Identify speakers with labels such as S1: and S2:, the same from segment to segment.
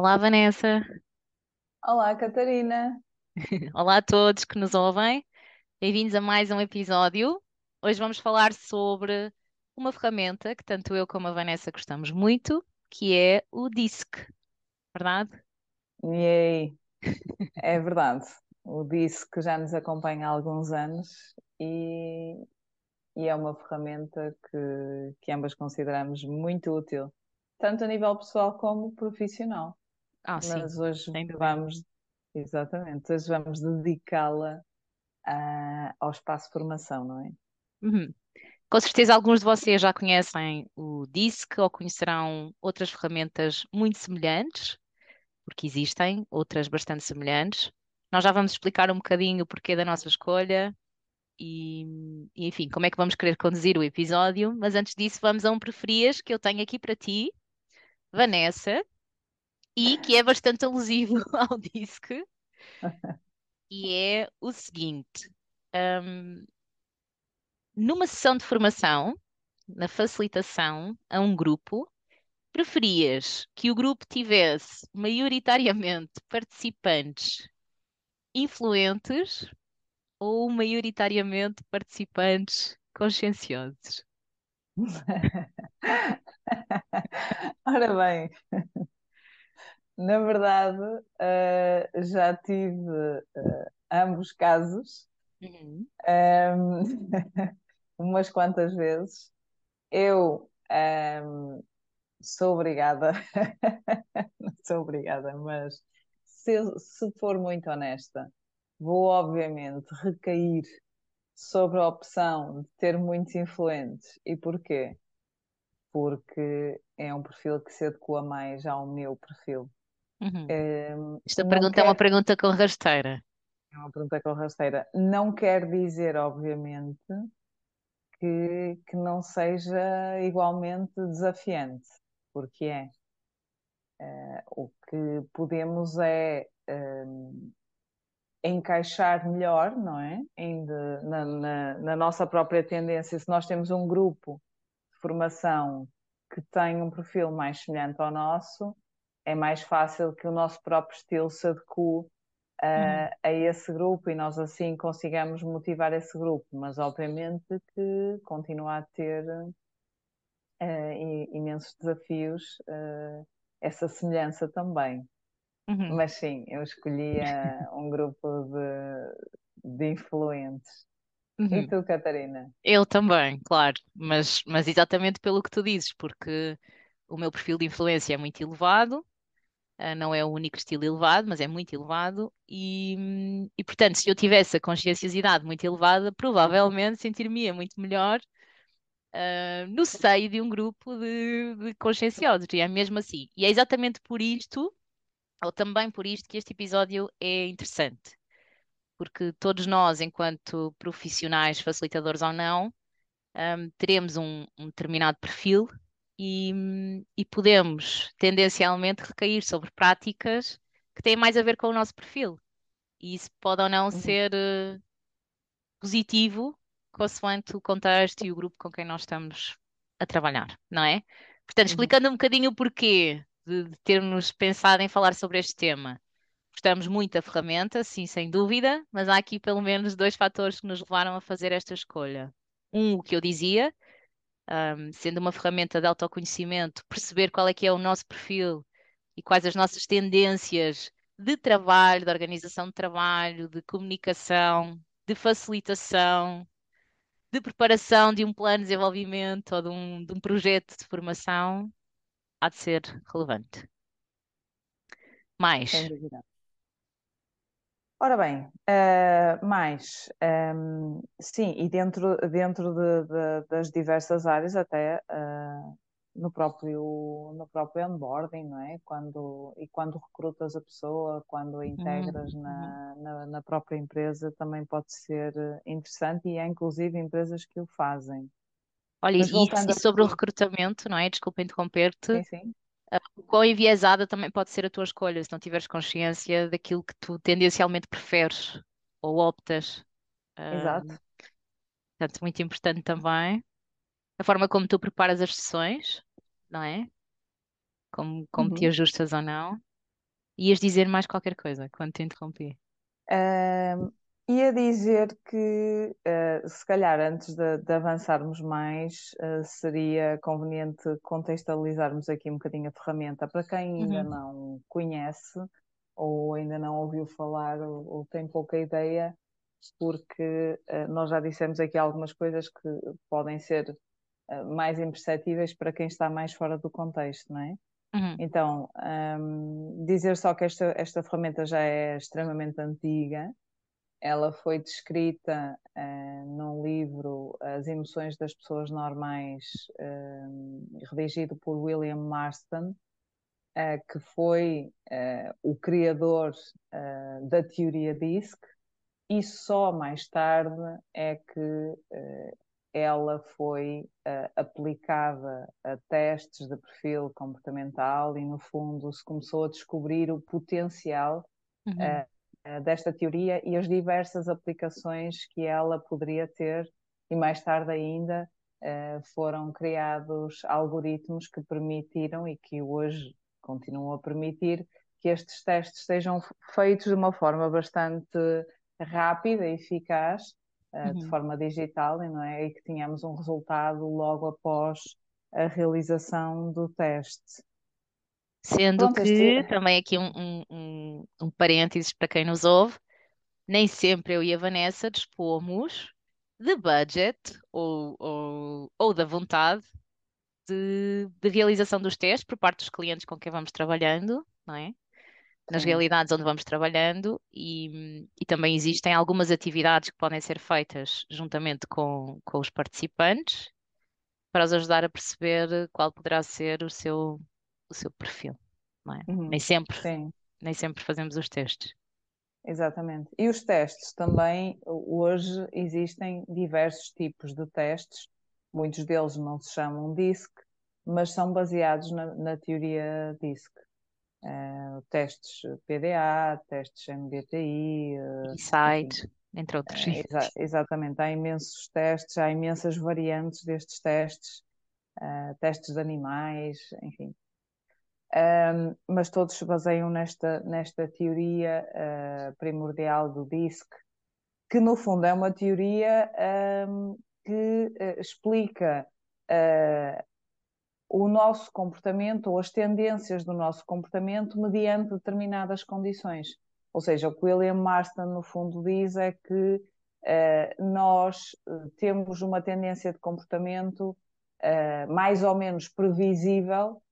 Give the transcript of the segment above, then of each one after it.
S1: Olá, Vanessa.
S2: Olá, Catarina.
S1: Olá a todos que nos ouvem. Bem-vindos a mais um episódio. Hoje vamos falar sobre uma ferramenta que tanto eu como a Vanessa gostamos muito, que é o DISC, verdade?
S2: E é verdade. O que já nos acompanha há alguns anos e, e é uma ferramenta que, que ambas consideramos muito útil, tanto a nível pessoal como profissional.
S1: Ah, sim,
S2: Mas hoje
S1: sem dúvida.
S2: vamos, exatamente, hoje vamos dedicá-la ah, ao espaço de formação, não é?
S1: Uhum. Com certeza alguns de vocês já conhecem o DISC ou conhecerão outras ferramentas muito semelhantes, porque existem outras bastante semelhantes. Nós já vamos explicar um bocadinho o porquê da nossa escolha e, e, enfim, como é que vamos querer conduzir o episódio. Mas antes disso, vamos a um preferias que eu tenho aqui para ti, Vanessa, e que é bastante alusivo ao DISC, e é o seguinte: hum, numa sessão de formação, na facilitação a um grupo, preferias que o grupo tivesse maioritariamente participantes influentes ou maioritariamente participantes conscienciosos?
S2: Ora bem, na verdade, ah, já tive ah, ambos casos,
S1: Uhum.
S2: ahm, umas quantas vezes. Eu ahm, sou obrigada, não sou obrigada, mas se, se for muito honesta, vou obviamente recair sobre a opção de ter muitos influentes. E porquê? Porque é um perfil que se adequa mais ao meu perfil.
S1: Uhum. Esta
S2: não
S1: pergunta é uma
S2: quer,
S1: pergunta com rasteira.
S2: é uma pergunta com rasteira, não quer dizer, obviamente, que, que não seja igualmente desafiante, porque é. O que podemos é encaixar melhor, não é? De- na, na- na nossa própria tendência, se nós temos um grupo de formação que tem um perfil mais semelhante ao nosso, é mais fácil que o nosso próprio estilo se adeque
S1: Uhum.
S2: a, a esse grupo e nós assim consigamos motivar esse grupo, mas obviamente que continua a ter i- imensos desafios, eh, essa semelhança também.
S1: Uhum.
S2: Mas sim, eu escolhia um grupo de, de influentes. E
S1: Uhum.
S2: tu, Catarina?
S1: Eu também, claro, mas, mas exatamente pelo que tu dizes, porque o meu perfil de influência é muito elevado, ah, não é o único estilo elevado, mas é muito elevado, e, e portanto, se eu tivesse a conscienciosidade muito elevada, provavelmente sentiria muito melhor, ah, no seio de um grupo de, de conscienciosos, e é mesmo assim. E é exatamente por isto, ou também por isto, que este episódio é interessante, porque todos nós, enquanto profissionais, facilitadores ou não, hum, teremos um, um determinado perfil e, e podemos tendencialmente recair sobre práticas que têm mais a ver com o nosso perfil. E isso pode ou não
S2: Uhum,
S1: ser eh, positivo, consoante o contexto e o grupo com quem nós estamos a trabalhar, não é? Portanto,
S2: uhum,
S1: explicando um bocadinho o porquê de, de termos pensado em falar sobre este tema. Gostamos muito da ferramenta, sim, sem dúvida, mas há aqui pelo menos dois fatores que nos levaram a fazer esta escolha. Um, o que eu dizia, um, sendo uma ferramenta de autoconhecimento, perceber qual é que é o nosso perfil e quais as nossas tendências de trabalho, de organização de trabalho, de comunicação, de facilitação, de preparação de um plano de desenvolvimento ou de um, de um projeto de formação, há de ser relevante. Mais.
S2: Ora bem, eh, mais, ehm, sim, e dentro, dentro de- de- das diversas áreas, até eh, no próprio, no próprio onboarding, não é? Quando, e quando recrutas a pessoa, quando a
S1: Uhum,
S2: integras
S1: uhum.
S2: na, na, na própria empresa, também pode ser eh, interessante e há inclusive empresas que o fazem.
S1: Olha,
S2: Mas
S1: e, e sobre o
S2: aqui,
S1: recrutamento, não é? Desculpa interromper-te.
S2: sim, sim,
S1: O quão enviesada também pode ser a tua escolha, se não tiveres consciência daquilo que tu tendencialmente preferes ou optas.
S2: exato.
S1: Portanto, muito importante também a forma como tu preparas as sessões, não é? Como, como te
S2: Uhum.
S1: ajustas ou não. Ias dizer mais qualquer coisa quando te interrompi.
S2: Uh, ia dizer que, uh, se calhar, antes de, de avançarmos mais, uh, seria conveniente contextualizarmos aqui um bocadinho a ferramenta para quem ainda
S1: Uhum.
S2: não conhece ou ainda não ouviu falar ou, ou tem pouca ideia, porque uh, nós já dissemos aqui algumas coisas que podem ser mais imperceptíveis para quem está mais fora do contexto, não é?
S1: Uhum.
S2: Então, um, dizer só que esta, esta ferramenta já é extremamente antiga, ela foi descrita uh, num livro As Emoções das Pessoas Normais, uh, redigido por William Marston, uh, que foi o criador da teoria DISC, e só mais tarde é que ela foi uh, aplicada a testes de perfil comportamental e, no fundo, se começou a descobrir o potencial uhum. uh, desta teoria e as diversas aplicações que ela poderia ter, e mais tarde ainda uh, foram criados algoritmos que permitiram e que hoje continuam a permitir que estes testes sejam feitos de uma forma bastante rápida e eficaz uhum. de forma digital não é? e que tínhamos um resultado logo após a realização do teste.
S1: Sendo Pronto, que, também aqui um, um, um, um parênteses para quem nos ouve, nem sempre eu e a Vanessa dispomos de budget ou, ou, ou da vontade de, de, realização dos testes por parte dos clientes com quem vamos trabalhando, não é? nas realidades onde vamos trabalhando e, e, também existem algumas atividades que podem ser feitas juntamente com, com os participantes para os ajudar a perceber qual poderá ser o seu, o seu perfil. É? Uhum. Nem sempre, Sim. nem sempre fazemos os testes.
S2: Exatamente. E os testes também, hoje existem diversos tipos de testes, muitos deles não se chamam DISC, mas são baseados na, na teoria DISC. Uh, testes PDA, testes MBTI,
S1: uh, Insight, entre outros. Uh,
S2: exa exatamente, há imensos testes, há imensas variantes destes testes, testes de animais, enfim. Um, mas todos se baseiam nesta, nesta teoria primordial do DISC, que no fundo é uma teoria um, que explica o nosso comportamento ou as tendências do nosso comportamento mediante determinadas condições. Ou seja, o que William Marston, no fundo, diz é que uh, nós eh, temos uma tendência de comportamento uh, mais ou menos previsível,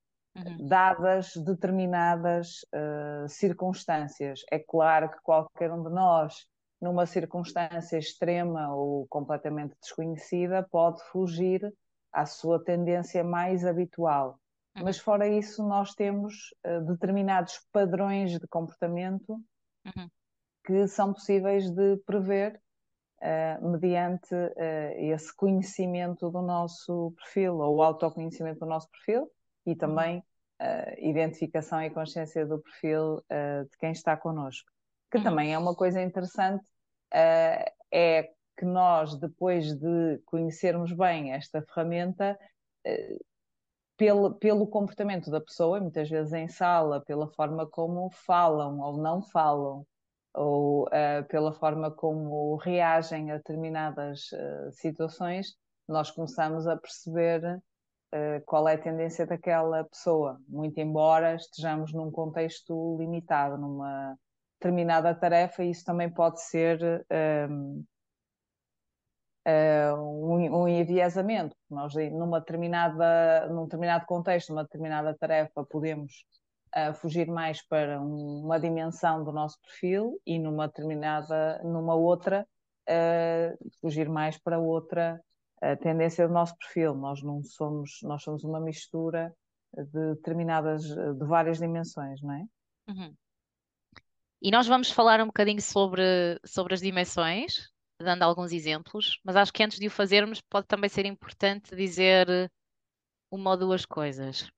S2: uhum. dadas determinadas uh, circunstâncias. É claro que qualquer um de nós, numa circunstância extrema ou completamente desconhecida, pode fugir à sua tendência mais habitual. Uhum. Mas fora isso, nós temos uh, determinados padrões de comportamento uhum. que são possíveis de prever uh, mediante uh, esse conhecimento do nosso perfil, ou o autoconhecimento do nosso perfil e também identificação e consciência do perfil de quem está connosco. Que uhum. também é uma coisa interessante, é que nós, depois de conhecermos bem esta ferramenta, eh, pelo, pelo comportamento da pessoa, muitas vezes em sala, pela forma como falam ou não falam, ou uh, pela forma como reagem a determinadas uh, situações, nós começamos a perceber uh, qual é a tendência daquela pessoa, muito embora estejamos num contexto limitado, numa determinada tarefa, isso também pode ser uh, um, um enviesamento. Nós, numa determinada, num determinado contexto, numa determinada tarefa, podemos uh, fugir mais para um, uma dimensão do nosso perfil e numa determinada, numa outra, uh, fugir mais para outra tendência do nosso perfil. Nós não somos, nós somos uma mistura de determinadas, de várias dimensões, não é?
S1: Uhum. E nós vamos falar um bocadinho sobre, sobre as dimensões, dando alguns exemplos, mas acho que antes de o fazermos pode também ser importante dizer uma ou duas coisas,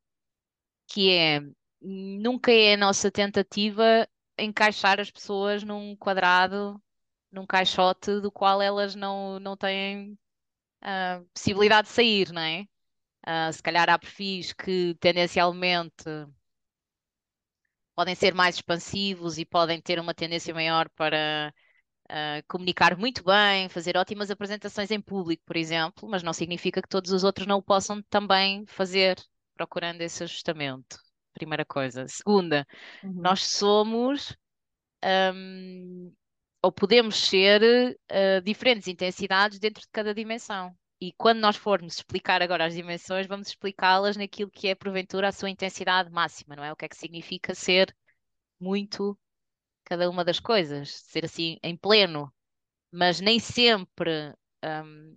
S1: que é nunca é a nossa tentativa encaixar as pessoas num quadrado, num caixote do qual elas não, não têm uh, possibilidade de sair, não é? Uh, se calhar há perfis que tendencialmente podem ser mais expansivos e podem ter uma tendência maior para uh, comunicar muito bem, fazer ótimas apresentações em público, por exemplo, mas não significa que todos os outros não o possam também fazer, procurando esse ajustamento. Primeira coisa. Segunda,
S2: Uhum.
S1: nós somos um, ou podemos ser uh, diferentes intensidades dentro de cada dimensão. E quando nós formos explicar agora as dimensões, vamos explicá-las naquilo que é, porventura, a sua intensidade máxima, não é? O que é que significa ser muito cada uma das coisas, ser assim em pleno. Mas nem sempre um,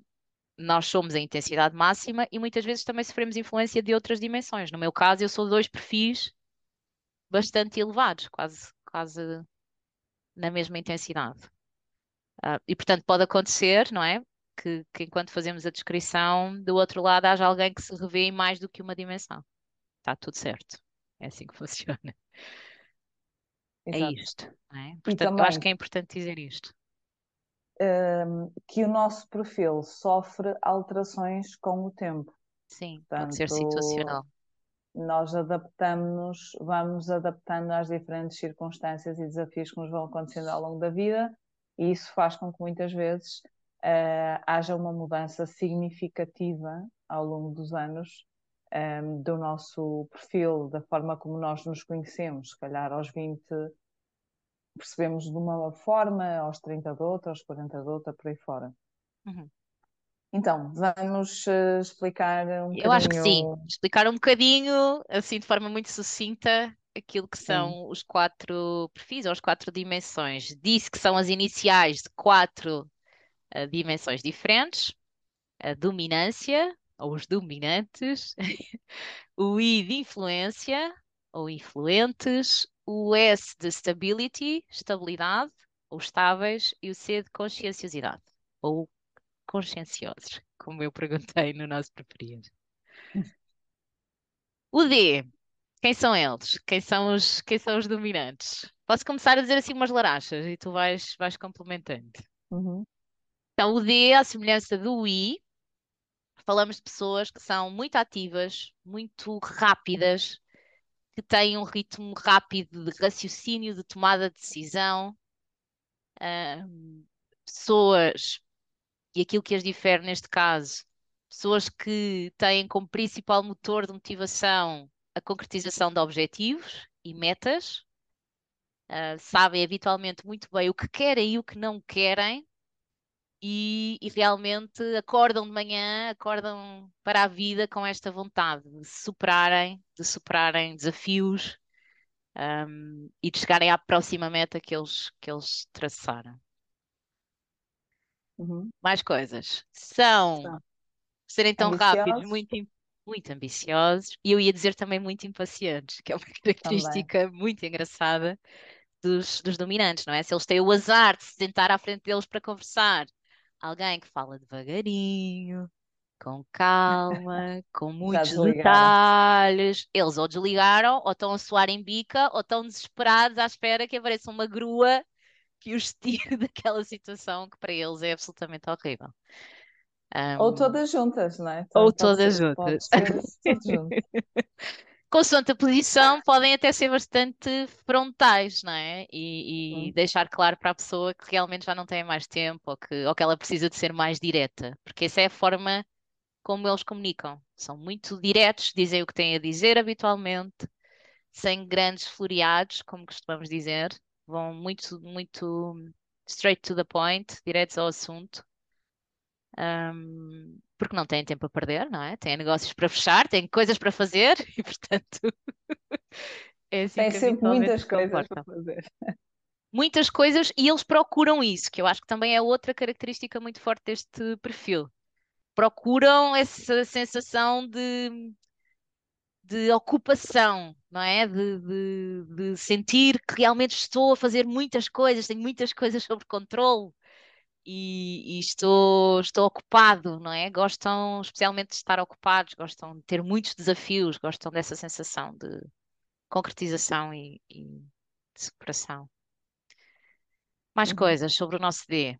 S1: nós somos a intensidade máxima e muitas vezes também sofremos influência de outras dimensões. No meu caso, eu sou dois perfis bastante elevados, quase, quase na mesma intensidade. Uh, e portanto pode acontecer, não é? Que, que, enquanto fazemos a descrição, do outro lado haja alguém que se revê em mais do que uma dimensão. Está tudo certo. É assim que funciona. É
S2: Exato.
S1: isto. Não é? Portanto, eu
S2: também
S1: acho que é importante dizer isto.
S2: hum, que o nosso perfil sofre alterações com o tempo.
S1: Sim, pode ser situacional.
S2: Nós adaptamos, vamos adaptando às diferentes circunstâncias e desafios que nos vão acontecendo ao longo da vida, e isso faz com que muitas vezes uh, haja uma mudança significativa ao longo dos anos um, do nosso perfil, da forma como nós nos conhecemos. Se calhar aos 20 percebemos de uma forma, aos 30 de outra, aos 40 de outra, por aí fora.
S1: Uhum.
S2: Então, vamos uh, explicar um
S1: Eu acho que sim, explicar um bocadinho, assim, de forma muito sucinta, aquilo que são sim. os quatro perfis, ou as quatro dimensões. Disse que são as iniciais de quatro uh, dimensões diferentes. A dominância, ou os dominantes, o I de influência, ou influentes, o S de stability, estabilidade, ou estáveis, e o C de conscienciosidade, ou conscienciosos, como eu perguntei no nosso preferido. O D, quem são eles? Quem são os, quem são os dominantes? Posso começar a dizer assim umas larachas e tu vais, vais complementando.
S2: Uhum.
S1: Então, o D, à semelhança do I, falamos de pessoas que são muito ativas, muito rápidas, que têm um ritmo rápido de raciocínio, de tomada de decisão. Uh, pessoas e aquilo que as difere neste caso, pessoas que têm como principal motor de motivação a concretização de objetivos e metas, uh, sabem habitualmente muito bem o que querem e o que não querem, e, e, realmente acordam de manhã, acordam para a vida com esta vontade de superarem, de superarem desafios um, e de chegarem à próxima meta que eles, que eles traçaram.
S2: Uhum.
S1: Mais coisas. São serem tão ambiciosos. rápidos, muito, muito ambiciosos, e eu ia dizer também muito impacientes, que é uma característica também. muito engraçada dos, dos dominantes, não é? Se eles têm o azar de se sentar à frente deles para conversar, alguém que fala devagarinho, com calma, com muitos detalhes. Eles ou desligaram, ou estão a suar em bica, ou estão desesperados à espera que apareça uma grua que os tire daquela situação que para eles é absolutamente horrível.
S2: Um, ou todas juntas, não é?
S1: Ou todas ser, juntas. Consoante a posição, podem até ser bastante frontais, não é? E, e hum. deixar claro para a pessoa que realmente já não tem mais tempo ou que, ou que ela precisa de ser mais direta, porque essa é a forma como eles comunicam. São muito diretos, dizem o que têm a dizer habitualmente, sem grandes floreados, como costumamos dizer, vão muito, muito straight to the point, diretos ao assunto. Um, porque não têm tempo a perder, não é? Têm negócios para fechar, têm coisas para fazer e, portanto, é assim
S2: Tem sempre muitas coisas para fazer.
S1: Muitas coisas e eles procuram isso, que eu acho que também é outra característica muito forte deste perfil. Procuram essa sensação de de ocupação, não é? De, de, de, sentir que realmente estou a fazer muitas coisas, tenho muitas coisas sob controle e, e, estou, estou ocupado, não é? Gostam especialmente de estar ocupados, gostam de ter muitos desafios, gostam dessa sensação de concretização e, e de superação. Mais uhum. coisas sobre o nosso D.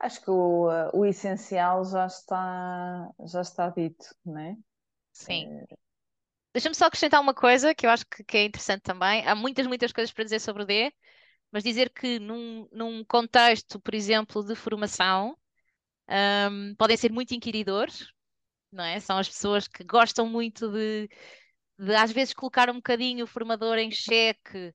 S2: Acho que o, o essencial já está, já está dito, não é?
S1: Sim. Deixa-me só acrescentar uma coisa que eu acho que, que é interessante também. Há muitas, muitas coisas para dizer sobre o D, mas dizer que num, num contexto, por exemplo, de formação, um, podem ser muito inquiridores, não é? São as pessoas que gostam muito de, de às vezes colocar um bocadinho o formador em xeque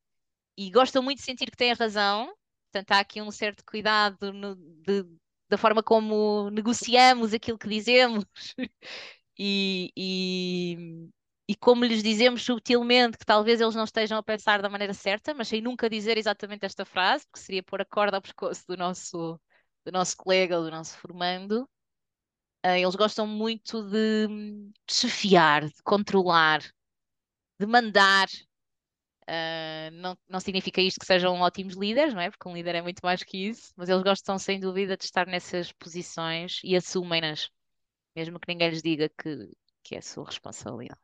S1: e gostam muito de sentir que têm razão. Portanto, há aqui um certo cuidado no, de, da forma como negociamos aquilo que dizemos e, e, e como lhes dizemos subtilmente que talvez eles não estejam a pensar da maneira certa, mas sem nunca dizer exatamente esta frase, porque seria pôr a corda ao pescoço do nosso, do nosso colega do nosso formando. Uh, eles gostam muito de chefiar, de controlar, de mandar. Uh, não, não significa isto que sejam ótimos líderes, não é? Porque um líder é muito mais que isso, mas eles gostam sem dúvida de estar nessas posições e assumem-nas, mesmo que ninguém lhes diga que, que é a sua responsabilidade.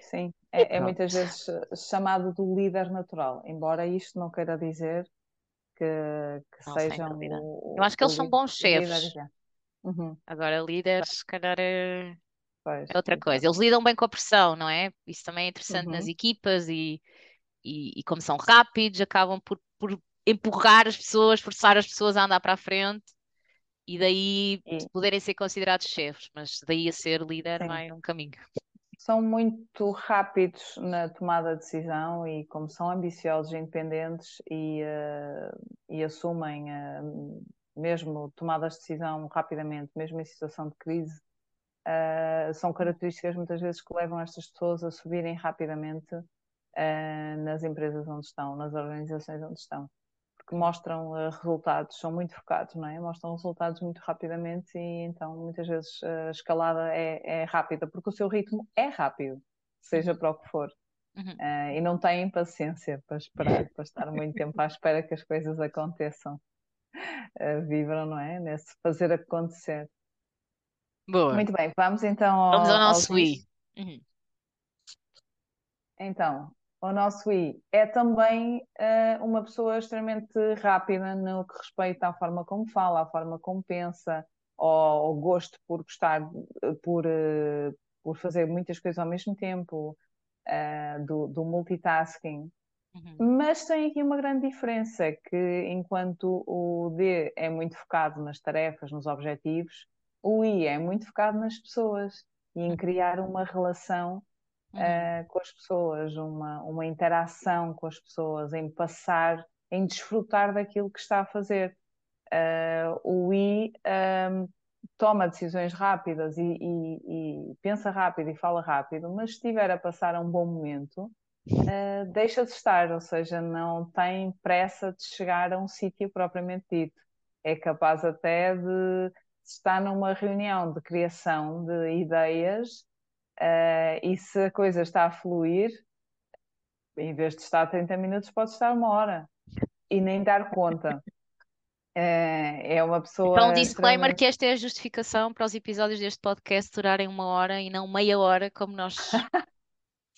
S2: Sim, é, é, muitas vezes chamado do líder natural, embora isto não queira dizer que, que não, sejam.
S1: O, Eu acho que eles são bons chefes. Uhum. Agora, líderes, se calhar é, pois, é outra coisa. Eles lidam bem com a pressão, não é? Isso também é interessante uhum. nas equipas e, e, e, como são rápidos, acabam por, por empurrar as pessoas, forçar as pessoas a andar para a frente e daí e... poderem ser considerados chefes, mas daí a ser líder Sim. vai um caminho.
S2: São muito rápidos na tomada de decisão e como são ambiciosos e independentes e, uh, e assumem uh, mesmo tomadas de decisão rapidamente, mesmo em situação de crise, uh, são características muitas vezes que levam estas pessoas a subirem rapidamente nas empresas onde estão, nas organizações onde estão que mostram uh, resultados, são muito focados, não é? Mostram resultados muito rapidamente e então muitas vezes a escalada é, é rápida, porque o seu ritmo é rápido, seja para o que for. Uhum. Uh, e não têm paciência para esperar, para estar muito tempo à espera que as coisas aconteçam. Uh, vibram, não é? Nesse fazer acontecer. Boa. Muito bem, vamos então
S1: ao, vamos ao nosso Wii. Uhum.
S2: Então, o nosso I é também uh, uma pessoa extremamente rápida no que respeita à forma como fala, à forma como pensa, ao, ao gosto por gostar, por, uh, por fazer muitas coisas ao mesmo tempo, uh, do, do, multitasking. Uhum. Mas tem aqui uma grande diferença, que enquanto o D é muito focado nas tarefas, nos objetivos, o I é muito focado nas pessoas e em criar uma relação uhum. uh, com as pessoas, uma, uma interação com as pessoas, em passar, em desfrutar daquilo que está a fazer. Uh, o I um, ehm, toma decisões rápidas e, e, e, pensa rápido e fala rápido, mas se estiver a passar um bom momento, uh, deixa de estar, ou seja, não tem pressa de chegar a um sítio propriamente dito. É capaz até de estar numa reunião de criação de ideias Uh, e se a coisa está a fluir, em vez de estar 30 minutos, pode estar uma hora e nem dar conta. Uh, é uma pessoa.
S1: Então, um disclaimer extremamente... que esta é a justificação para os episódios deste podcast durarem uma hora e não meia hora, como nós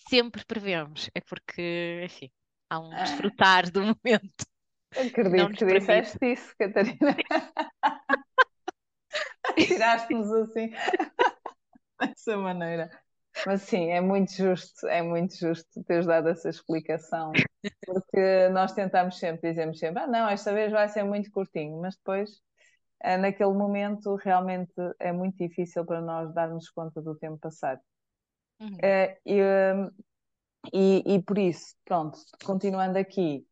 S1: sempre prevemos. É porque, enfim, há um desfrutar do momento.
S2: Acredito que disseste isso, Catarina. Tiraste-nos assim, dessa maneira. Mas sim, é muito justo, é muito justo teres dado essa explicação, porque nós tentamos sempre, dizemos sempre, ah não, esta vez vai ser muito curtinho, mas depois, eh, naquele momento, realmente é muito difícil para nós darmos conta do tempo passado. Uhum. Eh, e, e, e por isso, pronto, continuando aqui,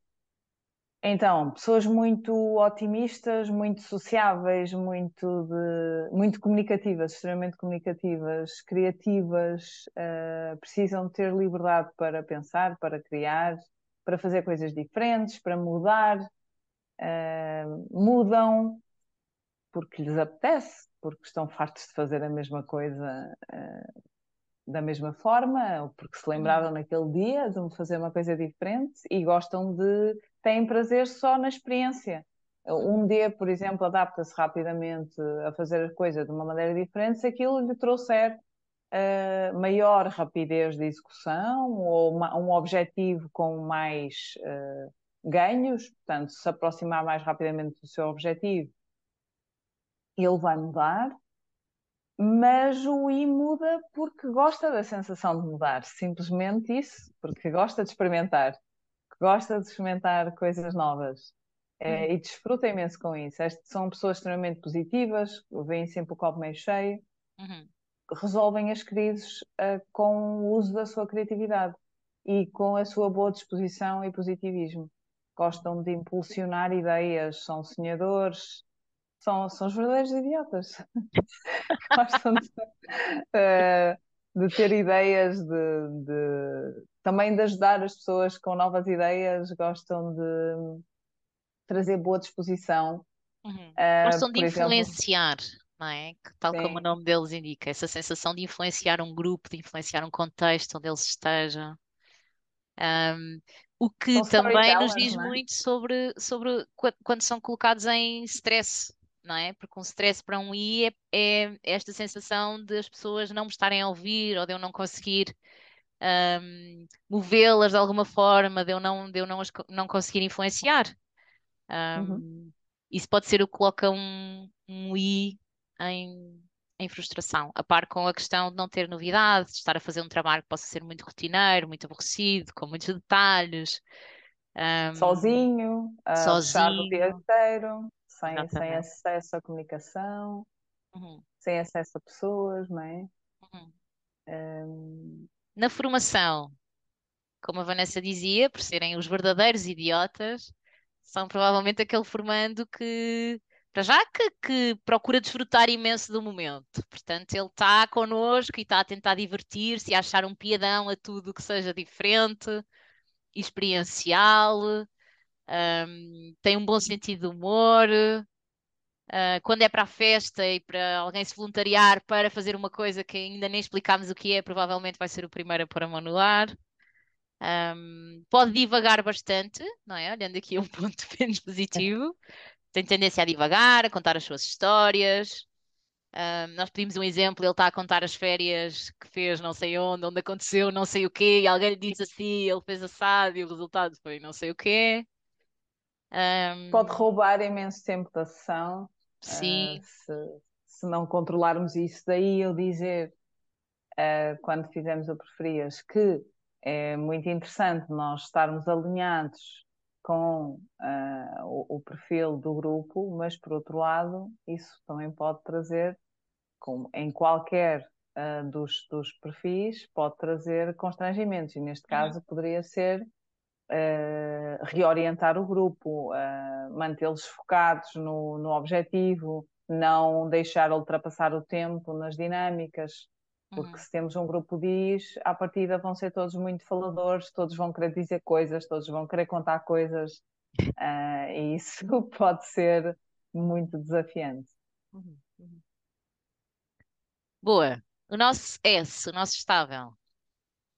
S2: então, pessoas muito otimistas, muito sociáveis, muito, de, muito comunicativas, extremamente comunicativas, criativas, uh, precisam ter liberdade para pensar, para criar, para fazer coisas diferentes, para mudar. Uh, mudam porque lhes apetece, porque estão fartos de fazer a mesma coisa uh, da mesma forma, porque se lembraram uhum. naquele dia de fazer uma coisa diferente e gostam de têm prazer só na experiência. Um D, por exemplo, adapta-se rapidamente a fazer a coisa de uma maneira diferente se aquilo lhe trouxer uh, maior rapidez de execução ou uma, um objetivo com mais uh, ganhos, portanto, se aproximar mais rapidamente do seu objetivo, ele vai mudar. Mas o I muda porque gosta da sensação de mudar, simplesmente isso, porque gosta de experimentar, gosta de experimentar coisas novas. É,
S1: Uhum.
S2: e desfruta imenso com isso. Estas são pessoas extremamente positivas, veem sempre o copo meio cheio,
S1: Uhum.
S2: resolvem as crises uh, com o uso da sua criatividade e com a sua boa disposição e positivismo. Gostam de impulsionar ideias, são sonhadores, são, são os verdadeiros idiotas. Gostam de, uh, de, ter ideias, de, de, também de ajudar as pessoas com novas ideias, gostam de trazer boa disposição.
S1: Uhum.
S2: Uh,
S1: Gostam de
S2: por exemplo,
S1: influenciar, não é? Que, tal como o
S2: sim,
S1: nome deles indica, essa sensação de influenciar um grupo, de influenciar um contexto onde eles estejam. Um, o que também nos diz
S2: é?
S1: muito sobre, sobre qu- quando são colocados em stress, não é? Porque um stress para um I é, é esta sensação de as pessoas não me estarem a ouvir ou de eu não conseguir um, movê-las de alguma forma, de eu não, de eu não, não conseguir influenciar.
S2: Uhum.
S1: Um, isso pode ser o que coloca um, um I em, em frustração, a par com a questão de não ter novidade, de estar a fazer um trabalho que possa ser muito rotineiro, muito aborrecido, com muitos detalhes, um,
S2: Sozinho, uh, fechado o dia
S1: sozinho.
S2: inteiro, sem, sem acesso à comunicação,
S1: Uhum,
S2: sem acesso a pessoas, não é?
S1: uhum.
S2: Um,
S1: Na formação, como a Vanessa dizia, por serem os verdadeiros idiotas, são provavelmente aquele formando que, para já, que, que procura desfrutar imenso do momento. Portanto, ele está connosco e está a tentar divertir-se e a achar um piadão a tudo que seja diferente, experiencial, um, tem um bom sentido de humor. Uh, quando é para a festa e para alguém se voluntariar para fazer uma coisa que ainda nem explicámos o que é, provavelmente vai ser o primeiro a pôr a mão no ar. Um, pode divagar bastante, não é? Olhando aqui um ponto menos positivo. Tem tendência a divagar, a contar as suas histórias. Um, nós pedimos um exemplo, ele está a contar as férias que fez não sei onde, onde aconteceu não sei o quê, e alguém lhe disse assim, ele fez assado e o resultado foi não sei o quê.
S2: Pode
S1: Um,
S2: roubar imenso tempo da sessão, uh,
S1: sim.
S2: se, se não controlarmos isso. Daí eu dizer, uh, quando fizemos o Preferias, que é muito interessante nós estarmos alinhados com uh, o, o, perfil do grupo, mas por outro lado, isso também pode trazer, como em qualquer uh, dos, dos, perfis, pode trazer constrangimentos, e neste
S1: Uhum.
S2: caso poderia ser uh, reorientar o grupo, mantê-los focados no, no objetivo, não deixar ultrapassar o tempo nas dinâmicas, porque
S1: Uhum.
S2: se temos um grupo diz, à partida vão ser todos muito faladores, todos vão querer dizer coisas, todos vão querer contar coisas, uh, e isso pode ser muito desafiante.
S1: Uhum. Uhum. Boa. O nosso S, o nosso estável.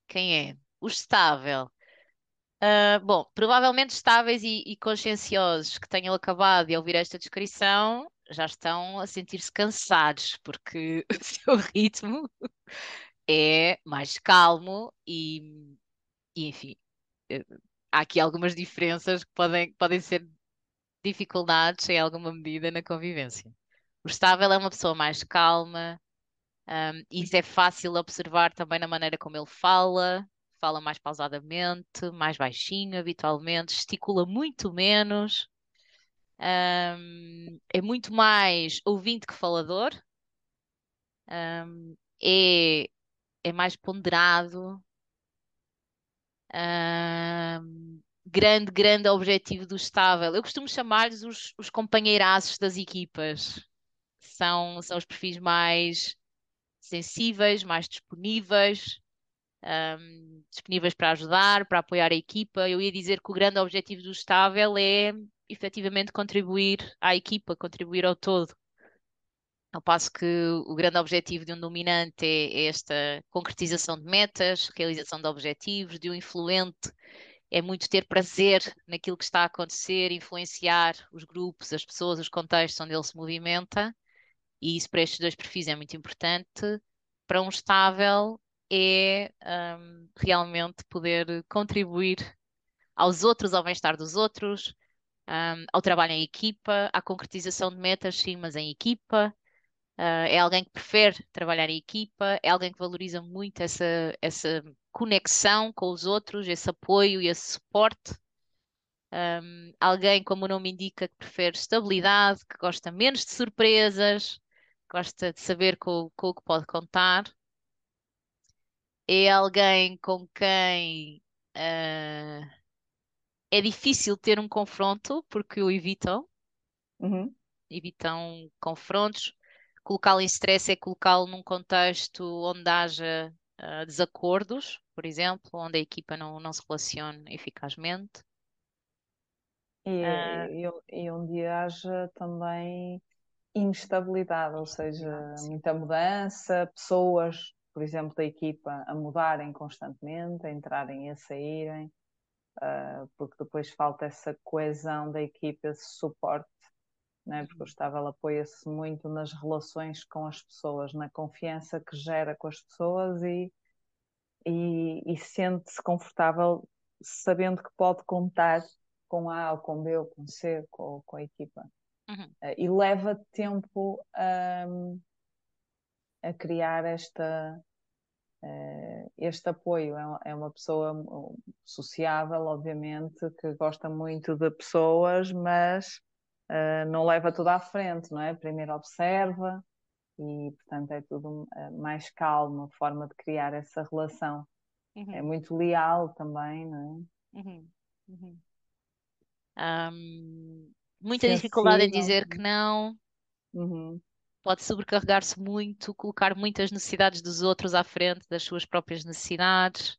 S1: Quem é? O estável. Uh, bom, provavelmente estáveis e, e conscienciosos que tenham acabado de ouvir esta descrição já estão a sentir-se cansados, porque o seu ritmo é mais calmo e, e enfim, eh, há aqui algumas diferenças que podem, podem ser dificuldades em alguma medida na convivência. O estável é uma pessoa mais calma, um, isso é fácil observar também na maneira como ele fala, fala mais pausadamente, mais baixinho habitualmente, gesticula muito menos, um, é muito mais ouvinte que falador, um, é, é mais ponderado. Um, grande, grande objetivo do estável. Eu costumo chamar-lhes os, os companheiraços das equipas. São, são os perfis mais sensíveis, mais disponíveis, um, disponíveis para ajudar, para apoiar a equipa. Eu ia dizer que o grande objetivo do estável é efetivamente contribuir à equipa, contribuir ao todo. Ao passo que o grande objetivo de um dominante é, é esta concretização de metas, realização de objetivos, de um influente é muito ter prazer naquilo que está a acontecer, influenciar os grupos, as pessoas, os contextos onde ele se movimenta. E isso para estes dois perfis é muito importante. Para um estável é um, realmente poder contribuir aos outros, ao bem-estar dos outros, um, ao trabalho em equipa, à concretização de metas, sim, mas em equipa. Uh, é alguém que prefere trabalhar em equipa, é alguém que valoriza muito essa, essa conexão com os outros, esse apoio e esse suporte. Um, alguém, como o nome indica, que prefere estabilidade, que gosta menos de surpresas, gosta de saber com, com o que pode contar. É alguém com quem uh, é difícil ter um confronto, porque o evitam.
S2: Uhum.
S1: Evitam confrontos. Colocá-lo em stress é colocá-lo num contexto onde haja uh, desacordos, por exemplo, onde a equipa não, não se relacione eficazmente.
S2: E, uh, e, e onde haja também instabilidade, ou seja, muita mudança, pessoas, por exemplo, da equipa a mudarem constantemente, a entrarem e a saírem, uh, porque depois falta essa coesão da equipa, esse suporte, né? porque o estável apoia-se muito nas relações com as pessoas, na confiança que gera com as pessoas e, e, e sente-se confortável sabendo que pode contar com A ou com B ou com C, com, com a equipa.
S1: Uhum.
S2: Uh, e leva tempo a, a criar esta, uh, este apoio. É, é uma pessoa sociável, obviamente, que gosta muito de pessoas, mas uh, não leva tudo à frente, não é? Primeiro observa e, portanto, é tudo mais calmo, a forma de criar essa relação.
S1: Uhum.
S2: É muito leal também, não
S1: é? Uhum. Uhum. Um, muita dificuldade em dizer que não.
S2: Uhum.
S1: Pode sobrecarregar-se muito, colocar muitas necessidades dos outros à frente das suas próprias necessidades.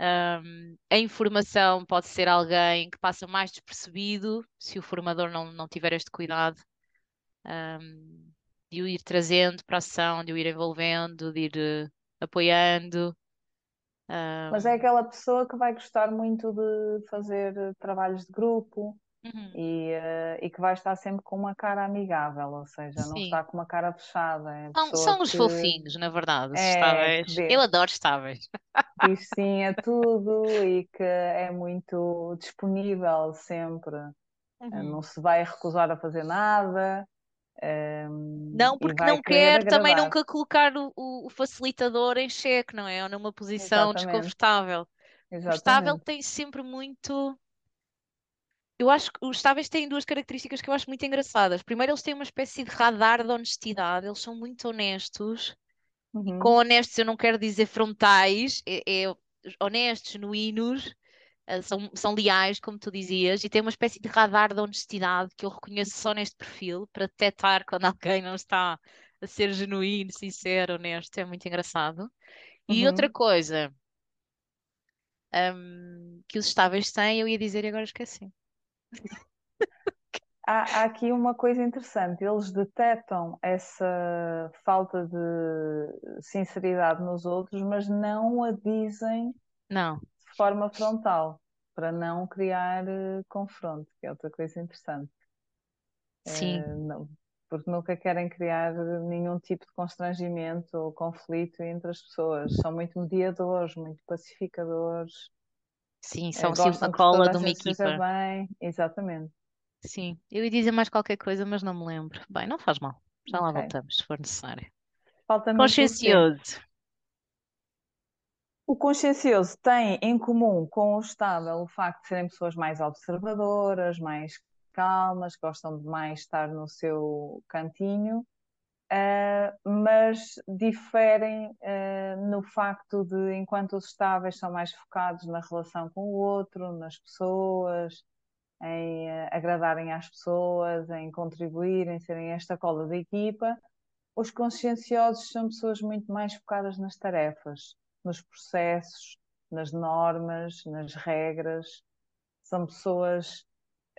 S1: Um, a informação pode ser alguém que passa mais despercebido se o formador não, não tiver este cuidado um, de o ir trazendo para a ação, de o ir envolvendo, de ir uh, apoiando.
S2: Mas é aquela pessoa que vai gostar muito de fazer trabalhos de grupo
S1: uhum.
S2: e, uh, e que vai estar sempre com uma cara amigável, ou seja, não
S1: Sim.
S2: está com uma cara fechada. É
S1: São, são os
S2: que
S1: fofinhos, na verdade, os
S2: É,
S1: estáveis.
S2: que
S1: Eu adoro estáveis.
S2: diz sim a tudo e que é muito disponível sempre. Uh,
S1: Uhum.
S2: Não se vai recusar a fazer nada. um,
S1: Não,
S2: e
S1: porque não quer também
S2: agradar.
S1: nunca colocar o, o- facilitador em xeque, não é? Ou numa posição
S2: Exatamente,
S1: desconfortável. O estável
S2: exatamente.
S1: tem sempre muito. Eu acho que os estáveis têm duas características que eu acho muito engraçadas. Primeiro, eles têm uma espécie de radar de honestidade, eles são muito honestos. E com
S2: Uhum,
S1: honestos eu não quero dizer frontais, é, é honestos, genuínos, eh, são, são leais, como tu dizias, e têm uma espécie de radar de honestidade que eu reconheço só neste perfil para detectar quando alguém não está a ser genuíno, sincero, honesto. É muito engraçado. E outra
S2: uhum.
S1: coisa, hum, que os estáveis têm, eu ia dizer e agora esqueci.
S2: Há, há aqui uma coisa interessante, eles detectam essa falta de sinceridade nos outros, mas não a dizem
S1: Não,
S2: de forma frontal, para não criar eh, confronto, que é outra coisa interessante.
S1: sim,
S2: Eh, não- porque nunca querem criar nenhum tipo de constrangimento ou conflito entre as pessoas. São muito mediadores, muito pacificadores,
S1: sim,
S2: eh,
S1: são sim a cola
S2: toda
S1: de
S2: a
S1: uma
S2: gente
S1: equipa.
S2: bem, exatamente.
S1: Sim, eu ia dizer mais qualquer coisa, mas não me lembro. Bem, não faz mal. Já lá
S2: Ok.
S1: voltamos, se for necessário.
S2: Falta-me C.
S1: Consciencioso.
S2: O consciencioso tem em comum com o estável o facto de serem pessoas mais observadoras, mais calmas, gostam de mais estar no seu cantinho, eh, mas diferem, eh, no facto de, enquanto os estáveis são mais focados na relação com o outro, nas pessoas, em eh, agradarem às pessoas, em contribuírem, serem esta cola da equipa, os conscienciosos são pessoas muito mais focadas nas tarefas, nos processos, nas normas, nas regras. São pessoas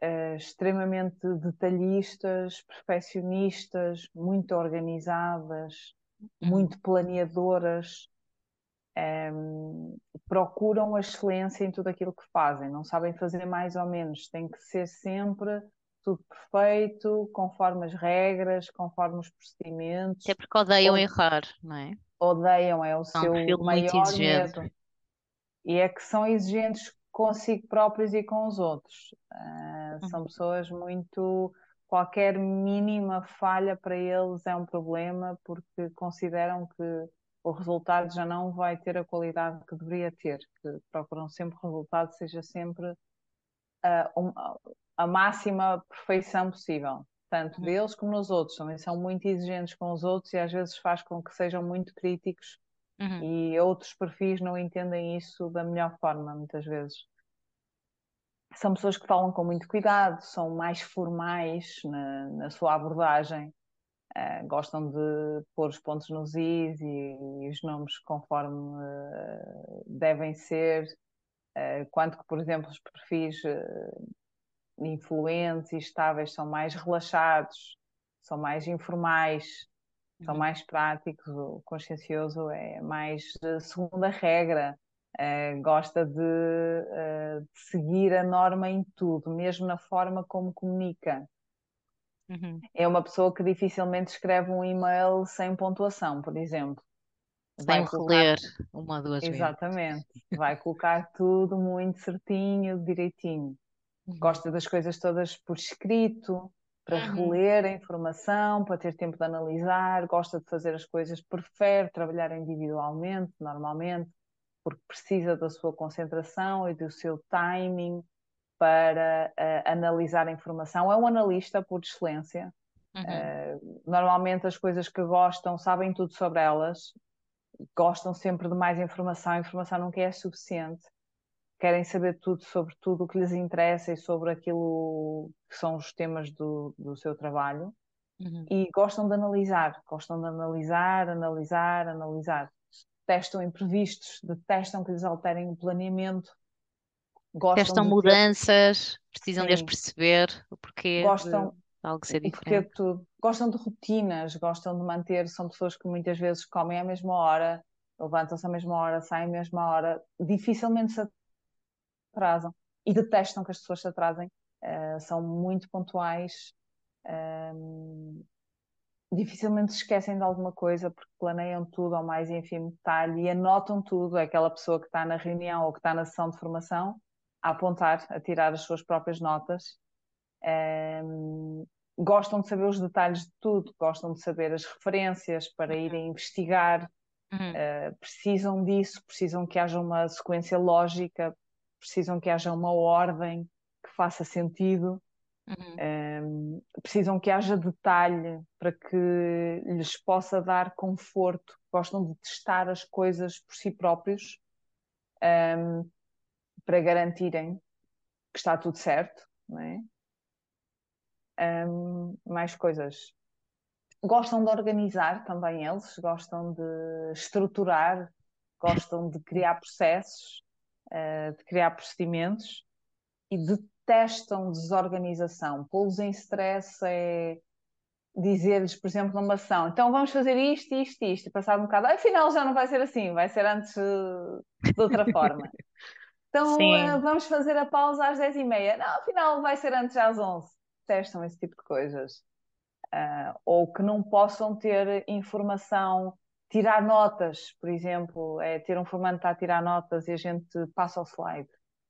S2: eh, extremamente detalhistas, perfeccionistas, muito organizadas, muito planeadoras. Em, procuram a excelência em tudo aquilo que fazem, não sabem fazer mais ou menos, tem que ser sempre tudo perfeito, conforme as regras, conforme os procedimentos,
S1: Até porque odeiam
S2: Od-
S1: errar, não é?
S2: odeiam, é o
S1: É um
S2: seu maior medo. E é que são exigentes consigo próprios e com os outros. Ah,
S1: Uhum.
S2: são pessoas muito. qualquer mínima falha para eles é um problema porque consideram que o resultado já não vai ter a qualidade que deveria ter, que procuram sempre que o resultado seja sempre uh, um, a máxima perfeição possível, tanto uhum. deles como nos outros. Também são muito exigentes com os outros e às vezes faz com que sejam muito críticos uhum. e outros perfis não entendem isso da melhor forma, muitas vezes. São pessoas que falam com muito cuidado, são mais formais na, na sua abordagem, uh, gostam de pôr os pontos nos is e, e os nomes conforme uh, devem ser, uh, quanto que, por exemplo, os perfis influentes e estáveis são mais relaxados, são mais informais. São mais práticos. O consciencioso é mais segunda regra, uh, gosta de, uh, de, seguir a norma em tudo, mesmo na forma como comunica. Uhum. É uma pessoa que dificilmente escreve um e-mail sem pontuação, por exemplo.
S1: Sem colocar... reler uma ou duas
S2: vezes. Exatamente. Vai colocar tudo muito certinho, direitinho. Uhum. Gosta das coisas todas por escrito, para uhum. reler a informação, para ter tempo de analisar, gosta de fazer as coisas, prefere trabalhar individualmente, normalmente, porque precisa da sua concentração e do seu timing para uh, analisar a informação. É um analista por excelência. Uhum. Uh, normalmente as coisas que gostam sabem tudo sobre elas, gostam sempre de mais informação, a informação nunca é suficiente querem saber tudo sobre tudo o que lhes interessa e sobre aquilo que são os temas do, do seu trabalho uhum. e gostam de analisar, gostam de analisar, analisar, analisar. Testam imprevistos, detestam que lhes alterem o planeamento.
S1: Gostam Testam de mudanças, ter... precisam Sim. de as perceber, o porquê gostam, de algo ser diferente.
S2: Tudo. Gostam de rotinas, gostam de manter, são pessoas que muitas vezes comem à mesma hora, levantam-se à mesma hora, saem à mesma hora, dificilmente se atrasam e detestam que as pessoas se atrasem, uh, são muito pontuais, um, dificilmente se esquecem de alguma coisa porque planeiam tudo ao mais ínfimo detalhe e anotam tudo. É aquela pessoa que está na reunião ou que está na sessão de formação a apontar, a tirar as suas próprias notas. Um, gostam de saber os detalhes de tudo, gostam de saber as referências para irem investigar, uhum. uh, precisam disso, precisam que haja uma sequência lógica precisam que haja uma ordem que faça sentido, uhum. um, precisam que haja detalhe para que lhes possa dar conforto, gostam de testar as coisas por si próprios um, para garantirem que está tudo certo, não é? Um, mais coisas. Gostam de organizar também eles, gostam de estruturar, gostam de criar processos, uh, de criar procedimentos e detestam desorganização. Pô-los em stress é dizer-lhes, por exemplo, numa ação, então vamos fazer isto, isto, isto, e passar um bocado, afinal já não vai ser assim, vai ser antes de outra forma. Então uh, vamos fazer a pausa às 10 e meia. Não, afinal vai ser antes às 11. Testam esse tipo de coisas. Uh, ou que não possam ter informação tirar notas, por exemplo, é ter um formando a tirar notas e a gente passa o slide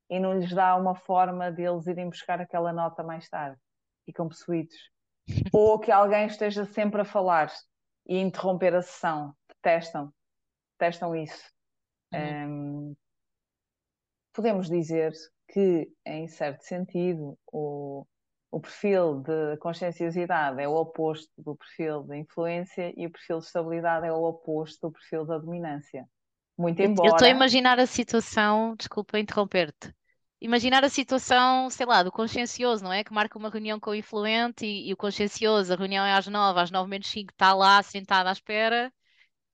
S2: e não lhes dá uma forma deles irem buscar aquela nota mais tarde. Ficam possuídos. Ou que alguém esteja sempre a falar e interromper a sessão. Detestam. Detestam isso. Uhum. Um, podemos dizer que, em certo sentido, o, o perfil de conscienciosidade é o oposto do perfil de influência e o perfil de estabilidade é o oposto do perfil da dominância. Muito embora.
S1: Eu estou a imaginar a situação, desculpa interromper-te. Imaginar a situação, sei lá, do consciencioso, não é? Que marca uma reunião com o influente e, e o consciencioso, a reunião é às nove, às nove menos cinco, está lá sentado à espera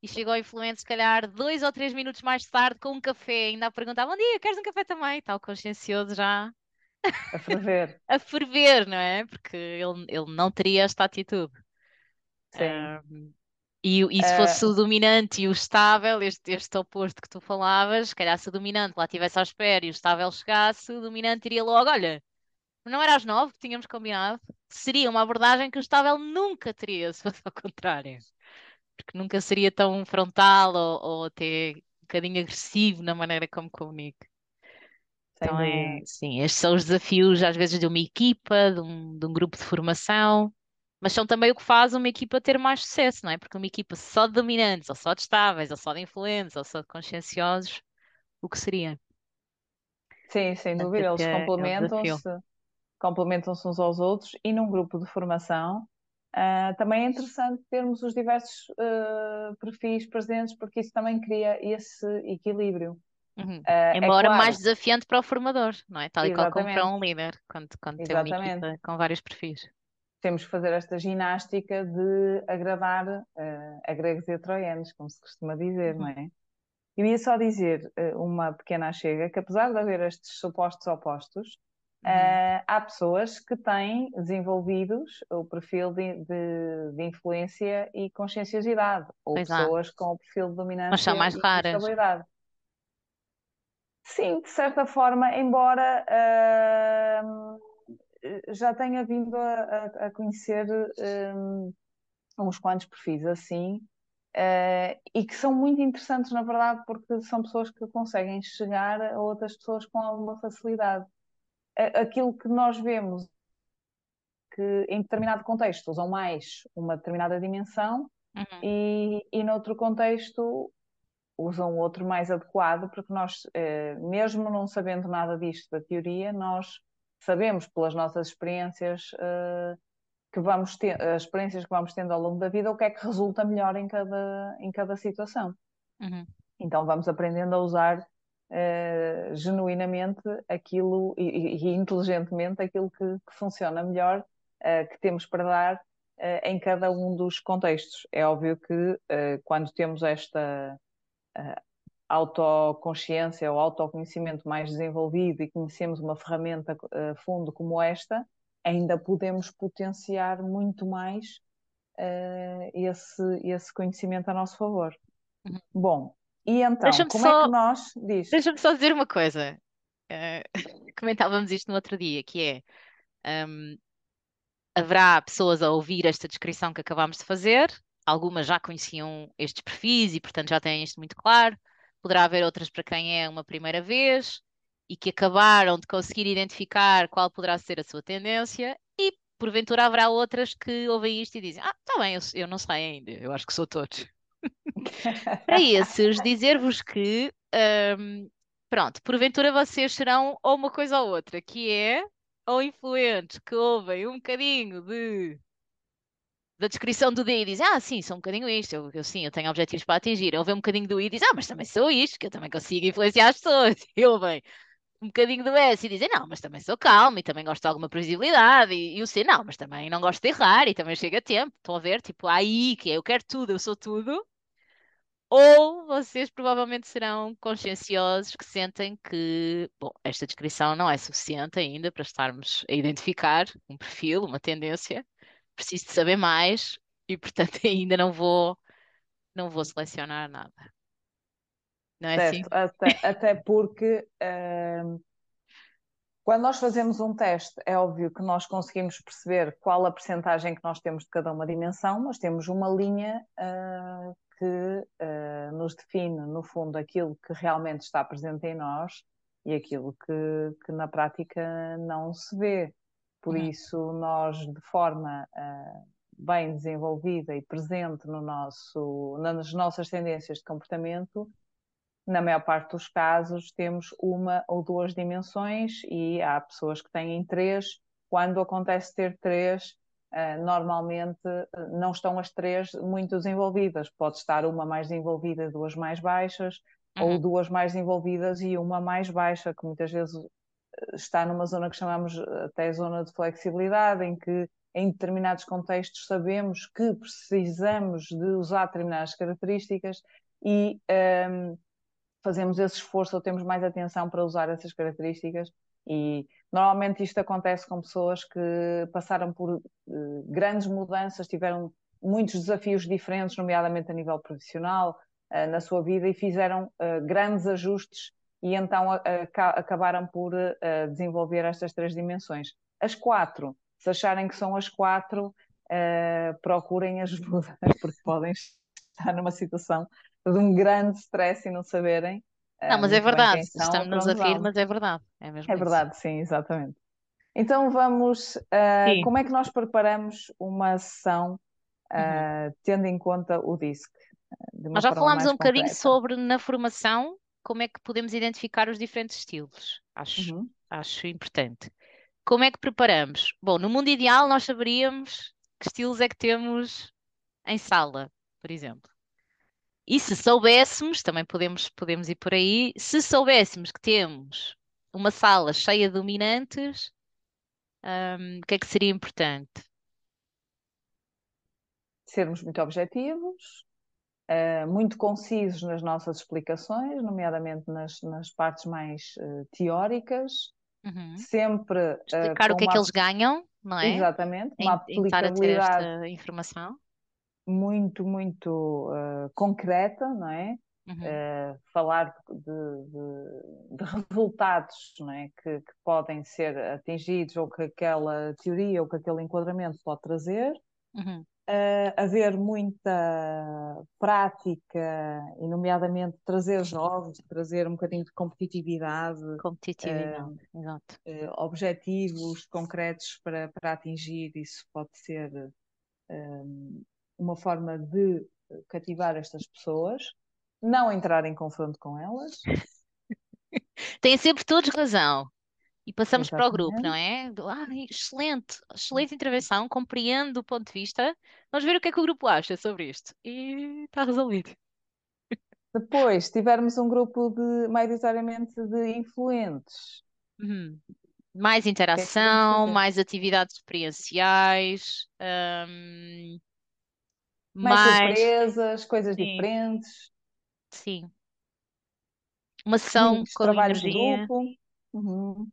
S1: e chega ao influente, se calhar, dois ou três minutos mais tarde, com um café, ainda a perguntar: Bom dia, queres um café também? Está o consciencioso já
S2: a ferver.
S1: a ferver, não é? Porque ele, ele não teria esta atitude. Sim. E, e se fosse uh... o dominante e o estável, este, este oposto que tu falavas, se calhar se o dominante lá estivesse à espera e o estável chegasse, o dominante diria logo: Olha, não era às nove que tínhamos combinado? Seria uma abordagem que o estável nunca teria, se fosse ao contrário. Porque nunca seria tão frontal ou, ou até um bocadinho agressivo na maneira como comunica. Então é, sim, estes são os desafios às vezes de uma equipa, de um, de um grupo de formação, mas são também o que faz uma equipa ter mais sucesso, não é? Porque uma equipa só de dominantes, ou só de estáveis, ou só de influentes, ou só de conscienciosos, o que seria?
S2: Sim, sem dúvida, eles
S1: é, é o desafio.
S2: complementam-se, complementam-se uns aos outros e num grupo de formação. ah, também é interessante termos os diversos ah, perfis presentes, porque isso também cria esse equilíbrio.
S1: Uhum.
S2: É
S1: Embora mais
S2: claro,
S1: desafiante para o formador, não é? Tal e qual como para um líder, quando, quando tem uma equipa com vários perfis.
S2: Temos que fazer esta ginástica de agradar ah, a gregos e a troianos, como se costuma dizer, não
S1: Uhum.
S2: é? Eu ia só dizer eh, uma pequena chega que apesar de haver estes supostos opostos,
S1: Uhum.
S2: eh, há pessoas que têm desenvolvidos o perfil de, de- de influência e conscienciosidade, ou
S1: Pois há,
S2: pessoas com o perfil de
S1: mas são
S2: dominância
S1: mais
S2: e
S1: raras.
S2: Sim, de certa forma, embora ahm, já tenha vindo a, a- conhecer ahm, uns quantos perfis assim, eh, e que são muito interessantes, na verdade, porque são pessoas que conseguem chegar a outras pessoas com alguma facilidade. Aquilo que nós vemos que em determinado contexto usam mais uma determinada dimensão
S1: Uhum.
S2: e, e noutro contexto usam outro mais adequado, porque nós, eh, mesmo não sabendo nada disto da teoria, nós sabemos pelas nossas experiências, eh, que vamos ter, as experiências que vamos tendo ao longo da vida, o que é que resulta melhor em cada, em cada situação.
S1: Uhum.
S2: Então vamos aprendendo a usar eh, genuinamente aquilo e, e- inteligentemente aquilo que, que funciona melhor, eh, que temos para dar eh, em cada um dos contextos. É óbvio que quando temos esta autoconsciência ou autoconhecimento mais desenvolvido e conhecemos uma ferramenta a fundo como esta, ainda podemos potenciar muito mais eh, esse, esse conhecimento a nosso favor.
S1: Uhum.
S2: Bom, e então, como é que
S1: só,
S2: nós, diz,
S1: deixa-me só dizer uma coisa. Eh, comentávamos isto no outro dia, que é, hum, haverá pessoas a ouvir esta descrição que acabámos de fazer, algumas já conheciam estes perfis e, portanto, já têm isto muito claro. Poderá haver outras para quem é uma primeira vez e que acabaram de conseguir identificar qual poderá ser a sua tendência, e porventura haverá outras que ouvem isto e dizem: Ah, está bem, eu, eu não sei ainda, eu acho que sou todos. Para esses, dizer-vos que, hum, pronto, porventura vocês serão ou uma coisa ou outra, que é ou influentes que ouvem um bocadinho de, da descrição do D e dizem, ah, sim, sou um bocadinho isto, eu, eu sim, eu tenho objetivos para atingir. Ouvem um bocadinho do I e dizem, ah, mas também sou isto, que eu também consigo influenciar as pessoas. E ouvem um bocadinho do S e dizem, não, mas também sou calmo e também gosto de alguma previsibilidade. E, e o C, não, mas também não gosto de errar e também chega a tempo. Estão a ver? Tipo, aí que é, eu quero tudo, eu sou tudo. Ou vocês provavelmente serão conscienciosos que sentem que, bom, esta descrição não é suficiente ainda para estarmos a identificar um perfil, uma tendência. Preciso de saber mais e, portanto, ainda não vou, não vou selecionar nada. Não é assim?
S2: certo, até, até porque hum, quando nós fazemos um teste, é óbvio que nós conseguimos perceber qual a percentagem que nós temos de cada uma dimensão, mas temos uma linha ah, que ah, nos define, no fundo, aquilo que realmente está presente em nós e aquilo que, que na prática não se vê. Por
S1: Uhum,
S2: isso, nós, de forma ah, bem desenvolvida e presente no nosso, nas nossas tendências de comportamento, na maior parte dos casos, temos uma ou duas dimensões e há pessoas que têm três. Quando acontece ter três, uh, normalmente uh, não estão as três muito desenvolvidas. Pode estar uma mais desenvolvida e duas mais baixas, ou
S1: uhum,
S2: duas mais desenvolvidas e uma mais baixa, que muitas vezes está numa zona que chamamos até zona de flexibilidade, em que em determinados contextos sabemos que precisamos de usar determinadas características e um, fazemos esse esforço ou temos mais atenção para usar essas características. E normalmente isto acontece com pessoas que passaram por uh, grandes mudanças, tiveram muitos desafios diferentes, nomeadamente a nível profissional, uh, na sua vida e fizeram uh, grandes ajustes e então acabaram por desenvolver estas três dimensões. As quatro, se acharem que são as quatro, procurem ajuda, porque podem estar numa situação de um grande stress e não saberem.
S1: Não, mas é verdade.
S2: são,
S1: Estamos a rir, mas é verdade. É mesmo
S2: É
S1: isso.
S2: verdade, sim, exatamente. Então vamos, uh, como é que nós preparamos uma sessão
S1: Uhum.
S2: uh, tendo em conta o DISC,
S1: Nós já falámos um bocadinho sobre na formação como é que podemos identificar os diferentes estilos. Acho,
S2: Uhum.
S1: acho importante. Como é que preparamos? Bom, no mundo ideal nós saberíamos que estilos é que temos em sala, por exemplo. E se soubéssemos, também podemos, podemos ir por aí, se soubéssemos que temos uma sala cheia de dominantes, hum, o que é que seria importante?
S2: Sermos muito objetivos, uh, muito concisos nas nossas explicações, nomeadamente nas, nas partes mais uh, teóricas,
S1: Uhum.
S2: sempre uh,
S1: Explicar o que é que
S2: uma,
S1: eles ganham, não é?
S2: exatamente, uma
S1: Em, em
S2: aplicabilidade
S1: esta informação.
S2: muito, muito concreta, não é?
S1: Uhum.
S2: Uh, falar de, de, de, resultados não é? Que, que, podem ser atingidos ou que aquela teoria ou que aquele enquadramento pode trazer.
S1: Uhum.
S2: Uh, haver muita prática, e nomeadamente trazer jogos, trazer um bocadinho de competitividade,
S1: competitividade, uh, exato.
S2: Uh, objetivos concretos para, para atingir, isso pode ser um, uma forma de cativar estas pessoas, não entrar em confronto com elas.
S1: Têm sempre todos razão. E passamos
S2: Exatamente.
S1: para o grupo, não é? Ah, excelente, excelente intervenção, compreendo o ponto de vista. Vamos ver o que é que o grupo acha sobre isto. E está resolvido.
S2: Depois, se tivermos um grupo de maioritariamente de influentes.
S1: Uhum. Mais
S2: é
S1: interação,
S2: fazer?
S1: mais atividades experienciais, hum,
S2: Mais
S1: mais.
S2: surpresas, coisas
S1: Sim,
S2: diferentes,
S1: sim. Uma sessão
S2: muitos
S1: com
S2: trabalhos de grupo. Uhum.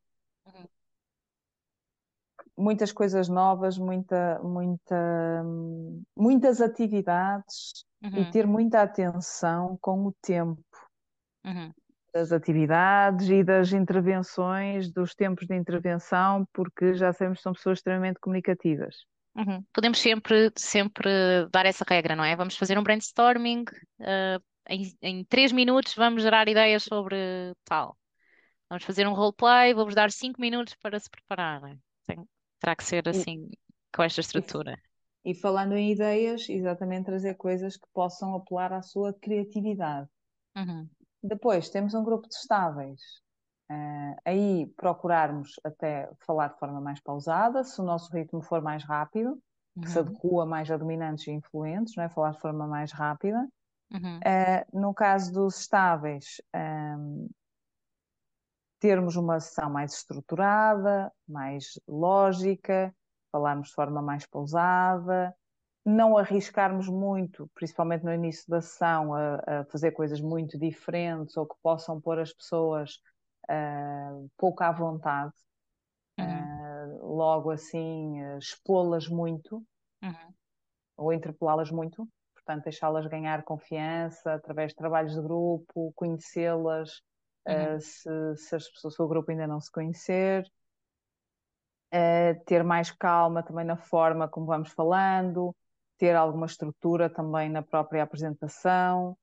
S2: Muitas coisas novas, muita, muita, muitas atividades e
S1: Uhum.
S2: ter muita atenção com o tempo
S1: Uhum.
S2: das atividades e das intervenções, dos tempos de intervenção, porque já sabemos que são pessoas extremamente comunicativas.
S1: Uhum. Podemos sempre, sempre dar essa regra, não é? Vamos fazer um brainstorming, uh, em, em três minutos vamos gerar ideias sobre tal. Vamos fazer um roleplay, vou-vos dar cinco minutos para se prepararem. Tem, terá que ser
S2: E,
S1: assim, com esta
S2: e,
S1: estrutura.
S2: e falando em ideias, exatamente trazer coisas que possam apelar à sua criatividade.
S1: Uhum.
S2: Depois temos um grupo de estáveis. Uh, aí procurarmos até falar de forma mais pausada, se o nosso ritmo for mais rápido, que se
S1: Uhum.
S2: adequa mais a dominantes e influentes, não é? falar de forma mais rápida.
S1: Uhum.
S2: Uh, no caso dos estáveis, um, termos uma sessão mais estruturada, mais lógica, falarmos de forma mais pausada, não arriscarmos muito, principalmente no início da sessão, a, a fazer coisas muito diferentes ou que possam pôr as pessoas uh, pouco à vontade,
S1: Uhum.
S2: uh, logo assim, uh, expô-las muito
S1: Uhum.
S2: ou interpelá-las muito, portanto, deixá-las ganhar confiança através de trabalhos de grupo, conhecê-las.
S1: Uhum.
S2: se, se, as pessoas, se o grupo ainda não se conhecer, ter mais calma também na forma como vamos falando, ter alguma estrutura também na própria apresentação,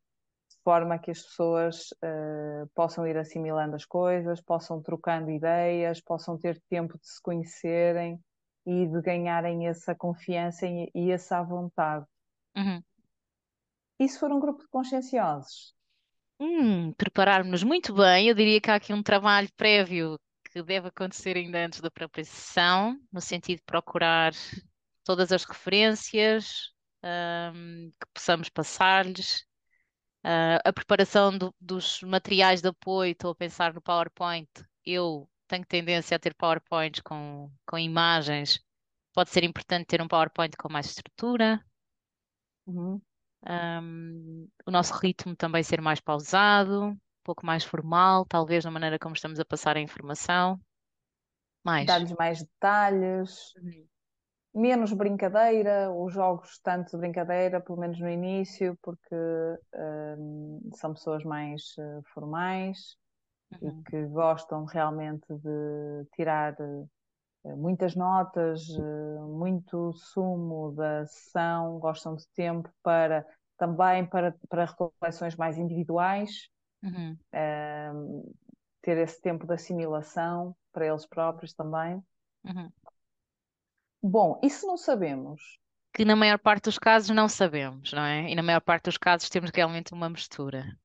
S2: de forma que as pessoas uh, possam ir assimilando as coisas, possam trocando ideias, possam ter tempo de se conhecerem e de ganharem essa confiança e, e essa vontade.
S1: Uhum.
S2: E se for um grupo de conscienciosos?
S1: Hum, prepararmos-nos muito bem. Eu diria que há aqui um trabalho prévio que deve acontecer ainda antes da própria sessão, no sentido de procurar todas as referências um, que possamos passar-lhes, uh, a preparação do, dos materiais de apoio. Estou a pensar no PowerPoint. Eu tenho tendência a ter PowerPoints com, com imagens. Pode ser importante ter um PowerPoint com mais estrutura.
S2: Uhum.
S1: Um, o nosso ritmo também ser mais pausado, um pouco mais formal, talvez na maneira como estamos a passar a informação. Mais.
S2: Dar-lhes mais detalhes,
S1: Uhum.
S2: menos brincadeira, os jogos tanto de brincadeira, pelo menos no início, porque um, são pessoas mais uh, formais
S1: Uhum.
S2: e que gostam realmente de tirar uh, muitas notas, uh, muito sumo da sessão, gostam de tempo para também para, para reflexões mais individuais
S1: Uhum.
S2: Uh, ter esse tempo de assimilação para eles próprios também.
S1: Uhum.
S2: Bom, e se não sabemos?
S1: Que na maior parte dos casos não sabemos, não é? E na maior parte dos casos temos realmente uma mistura.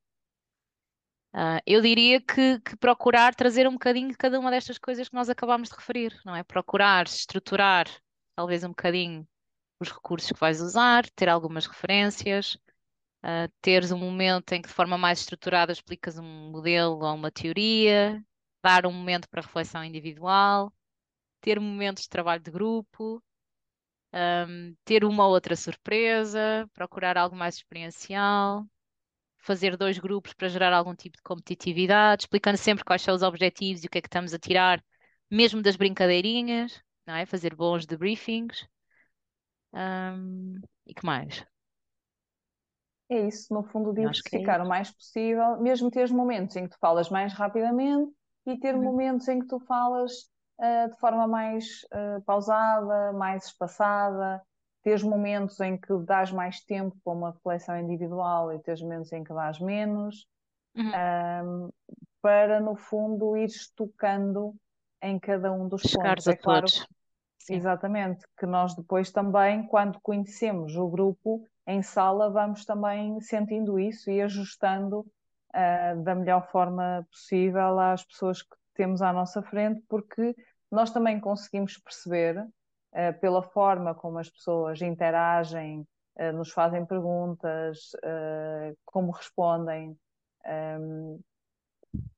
S1: Uh, eu diria que, que, procurar trazer um bocadinho de cada uma destas coisas que nós acabámos de referir, não é? Procurar estruturar talvez um bocadinho os recursos que vais usar, ter algumas referências, uh, teres um momento em que de forma mais estruturada explicas um modelo ou uma teoria, dar um momento para reflexão individual, ter momentos de trabalho de grupo, um, ter uma outra surpresa, procurar algo mais experiencial, fazer dois grupos para gerar algum tipo de competitividade, explicando sempre quais são os objetivos e o que é que estamos a tirar, mesmo das brincadeirinhas, não é? Fazer bons debriefings. Um, e que mais?
S2: É isso, no fundo, é diversificar o mais possível, mesmo ter momentos em que tu falas mais rapidamente e ter uhum. momentos em que tu falas uh, de forma mais uh, pausada, mais espaçada, teres momentos em que dás mais tempo para uma reflexão individual e teres momentos em que dás menos, uhum. um, para no fundo ir tocando em cada um dos
S1: Chegares
S2: pontos.
S1: É claro,
S2: exatamente, que nós depois também, quando conhecemos o grupo em sala, vamos também sentindo isso e ajustando uh, da melhor forma possível às pessoas que temos à nossa frente, porque nós também conseguimos perceber pela forma como as pessoas interagem, uh, nos fazem perguntas, uh, como respondem, um,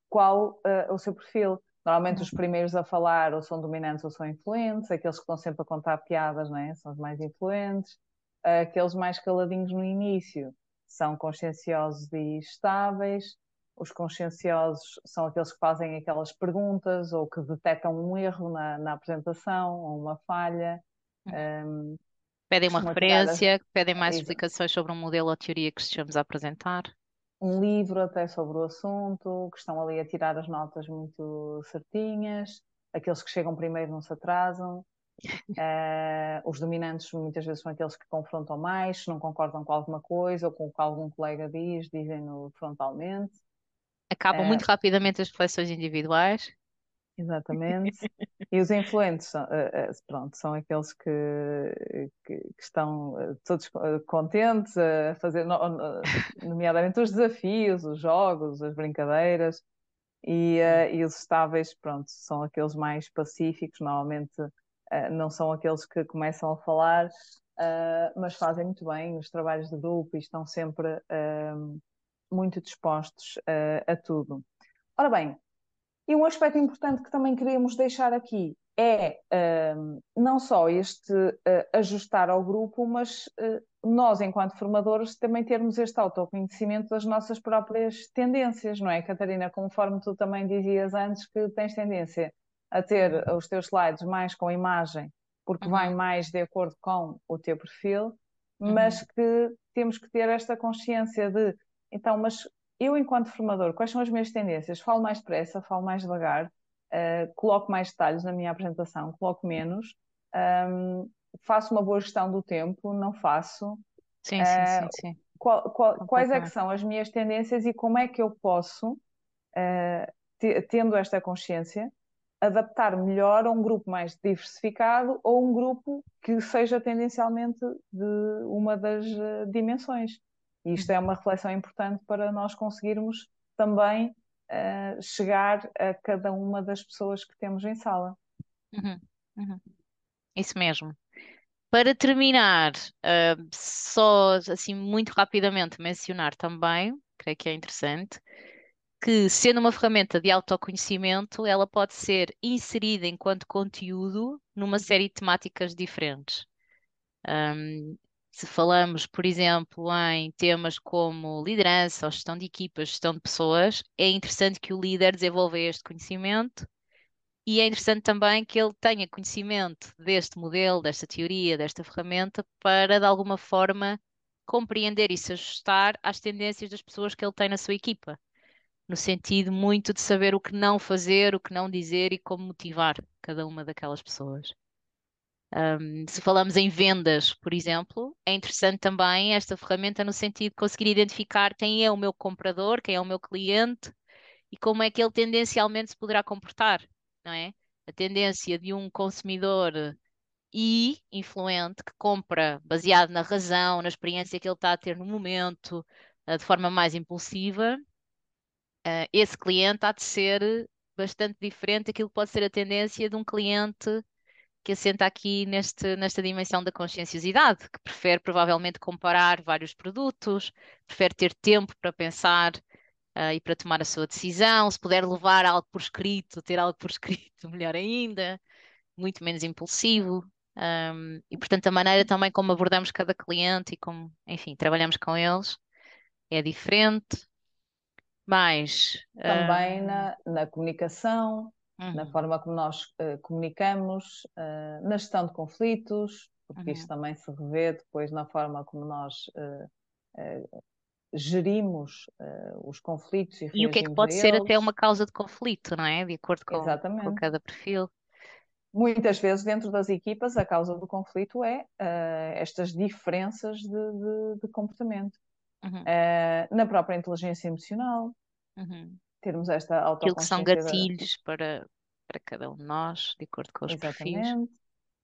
S2: qual o seu perfil. Normalmente os primeiros a falar ou são dominantes ou são influentes, aqueles que estão sempre a contar piadas né? são os mais influentes, aqueles mais caladinhos no início são conscienciosos e estáveis, os conscienciosos são aqueles que fazem aquelas perguntas ou que detectam um erro na, na apresentação ou uma falha. Um,
S1: pedem uma referência, pedem mais Exato. explicações sobre um modelo ou teoria que estejamos a apresentar.
S2: Um livro até sobre o assunto, que estão ali a tirar as notas muito certinhas. Aqueles que chegam primeiro não se atrasam. Uh, os dominantes muitas vezes são aqueles que confrontam mais, se não concordam com alguma coisa ou com o que algum colega diz, dizem-no frontalmente
S1: acabam muito é. rapidamente as reflexões individuais.
S2: Exatamente. E os influentes são, eh, eh, pronto, são aqueles que, que, que estão eh, todos contentes a fazer, nomeadamente os desafios, os jogos, as brincadeiras, e, e os estáveis, pronto, são aqueles mais pacíficos, normalmente não são aqueles que começam a falar, mas fazem muito bem os trabalhos de grupo e estão sempre muito dispostos a, a tudo. Ora bem, e um aspecto importante que também queríamos deixar aqui é uh, não só este uh, ajustar ao grupo, mas uh, nós, enquanto formadores, também termos este autoconhecimento das nossas próprias tendências, não é, Catarina? Conforme tu também dizias antes, que tens tendência a ter os teus slides mais com imagem, porque uhum. vai mais de acordo com o teu perfil, mas uhum. que temos que ter esta consciência de então, mas eu, enquanto formador, quais são as minhas tendências? Falo mais depressa, falo mais devagar, uh, coloco mais detalhes na minha apresentação, coloco menos, um, faço uma boa gestão do tempo, não faço.
S1: Sim, uh, sim, sim, sim.
S2: Qual, qual, quais é que são as minhas tendências e como é que eu posso, uh, tendo esta consciência, adaptar melhor a um grupo mais diversificado ou um grupo que seja tendencialmente de uma das dimensões. E isto é uma reflexão importante para nós conseguirmos também uh, chegar a cada uma das pessoas que temos em sala.
S1: Uhum, uhum. Isso mesmo. Para terminar, uh, só assim muito rapidamente mencionar também, creio que é interessante, que sendo uma ferramenta de autoconhecimento, ela pode ser inserida enquanto conteúdo numa série de temáticas diferentes. Um, se falamos, por exemplo, em temas como liderança ou gestão de equipas, gestão de pessoas, é interessante que o líder desenvolva este conhecimento e é interessante também que ele tenha conhecimento deste modelo, desta teoria, desta ferramenta, para de alguma forma compreender e se ajustar às tendências das pessoas que ele tem na sua equipa, no sentido muito de saber o que não fazer, o que não dizer e como motivar cada uma daquelas pessoas. Um, se falamos em vendas, por exemplo, é interessante também esta ferramenta no sentido de conseguir identificar quem é o meu comprador, quem é o meu cliente e como é que ele tendencialmente se poderá comportar, não é? A tendência de um consumidor e influente que compra baseado na razão, na experiência que ele está a ter no momento, uh, de forma mais impulsiva, uh, esse cliente há de ser bastante diferente daquilo que pode ser a tendência de um cliente que assenta aqui neste, nesta dimensão da conscienciosidade, que prefere provavelmente comparar vários produtos, prefere ter tempo para pensar uh, e para tomar a sua decisão, se puder levar algo por escrito, ter algo por escrito, melhor ainda, muito menos impulsivo. Um, e portanto, a maneira também como abordamos cada cliente e como, enfim, trabalhamos com eles é diferente. Mas
S2: também na, na comunicação, uhum. na forma como nós uh, comunicamos, uh, na gestão de conflitos, porque uhum. isto também se revê depois na forma como nós uh, gerimos os conflitos e
S1: E o que é que pode ser até uma causa de conflito, não é? De acordo com, com cada perfil.
S2: Muitas vezes dentro das equipas a causa do conflito é estas diferenças de, de, de comportamento. Uhum. na própria inteligência emocional, uhum termos esta
S1: Aquilo que são gatilhos para, para cada um de nós, de acordo com os
S2: Exatamente.
S1: perfis.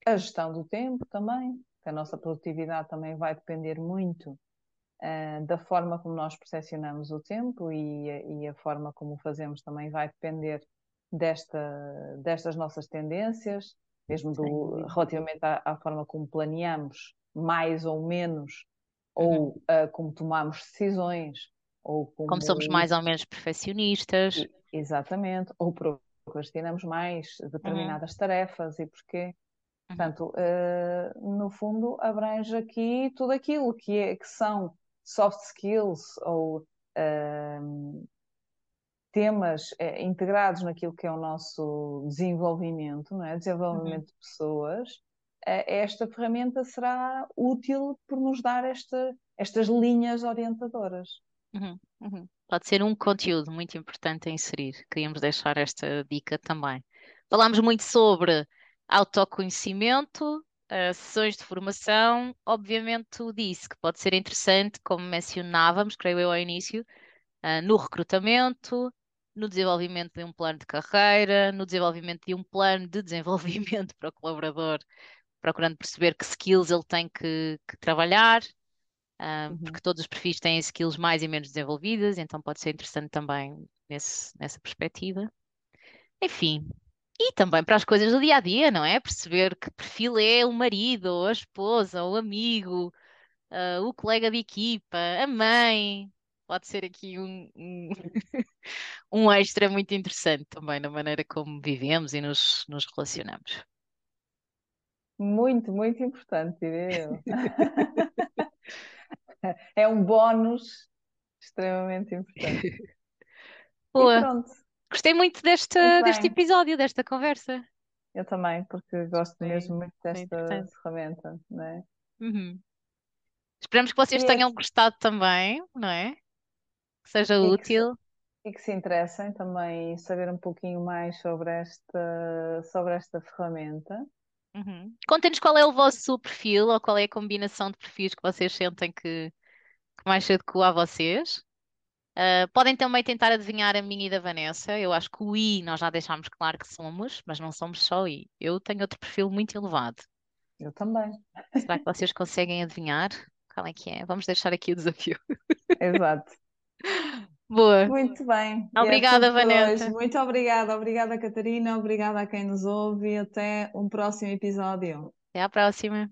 S2: A gestão do tempo também, que a nossa produtividade também vai depender muito uh, da forma como nós percepcionamos o tempo e, e a forma como o fazemos também vai depender desta, destas nossas tendências, mesmo do, relativamente à, à, forma como planeamos, mais ou menos, ou uh, como tomamos decisões, ou como,
S1: como somos mais ou menos perfeccionistas.
S2: Exatamente, ou procrastinamos mais determinadas uhum. tarefas e porquê. Uhum. Portanto, uh, no fundo, abrange aqui tudo aquilo que, é, que são soft skills ou uh, temas uh, integrados naquilo que é o nosso desenvolvimento, não é? desenvolvimento uhum. de pessoas. esta ferramenta será útil por nos dar esta, estas linhas orientadoras.
S1: Uhum, uhum. Pode ser um conteúdo muito importante a inserir. Queríamos deixar esta dica também. Falámos muito sobre autoconhecimento, uh, sessões de formação. Obviamente, o disse que pode ser interessante, como mencionávamos, creio eu ao início, uh, no recrutamento, no desenvolvimento de um plano de carreira, no desenvolvimento de um plano de desenvolvimento para o colaborador, procurando perceber que skills ele tem que, que trabalhar uhum. porque todos os perfis têm skills mais e menos desenvolvidas, então pode ser interessante também nesse, nessa perspectiva. Enfim, e também para as coisas do dia a dia, não é? Perceber que perfil é o marido, ou a esposa, ou o amigo, uh, o colega de equipa, a mãe. Pode ser aqui um, um, um extra muito interessante também na maneira como vivemos e nos, nos relacionamos.
S2: Muito, muito importante, eu. é um bónus extremamente importante.
S1: Boa. Gostei muito deste, muito deste episódio, desta conversa.
S2: Eu também, porque gosto Sim, mesmo muito desta ferramenta, não é? Uhum.
S1: Esperamos que vocês e tenham gostado também, não é? Que seja e útil.
S2: Que e que se interessem também saber um pouquinho mais sobre esta, sobre esta ferramenta.
S1: Uhum. Contem-nos qual é o vosso perfil ou qual é a combinação de perfis que vocês sentem que, que mais se adequa a vocês. Uh, podem também tentar adivinhar a minha e da Vanessa. Eu acho que o I nós já deixámos claro que somos, mas não somos só I. Eu tenho outro perfil muito elevado.
S2: Eu também.
S1: Será que vocês conseguem adivinhar? Qual é que é? Vamos deixar aqui o desafio.
S2: Exato.
S1: Boa.
S2: Muito bem.
S1: É obrigada, é Vanessa.
S2: Muito obrigada. Obrigada, Catarina. Obrigada a quem nos ouve e até um próximo episódio.
S1: Até à próxima.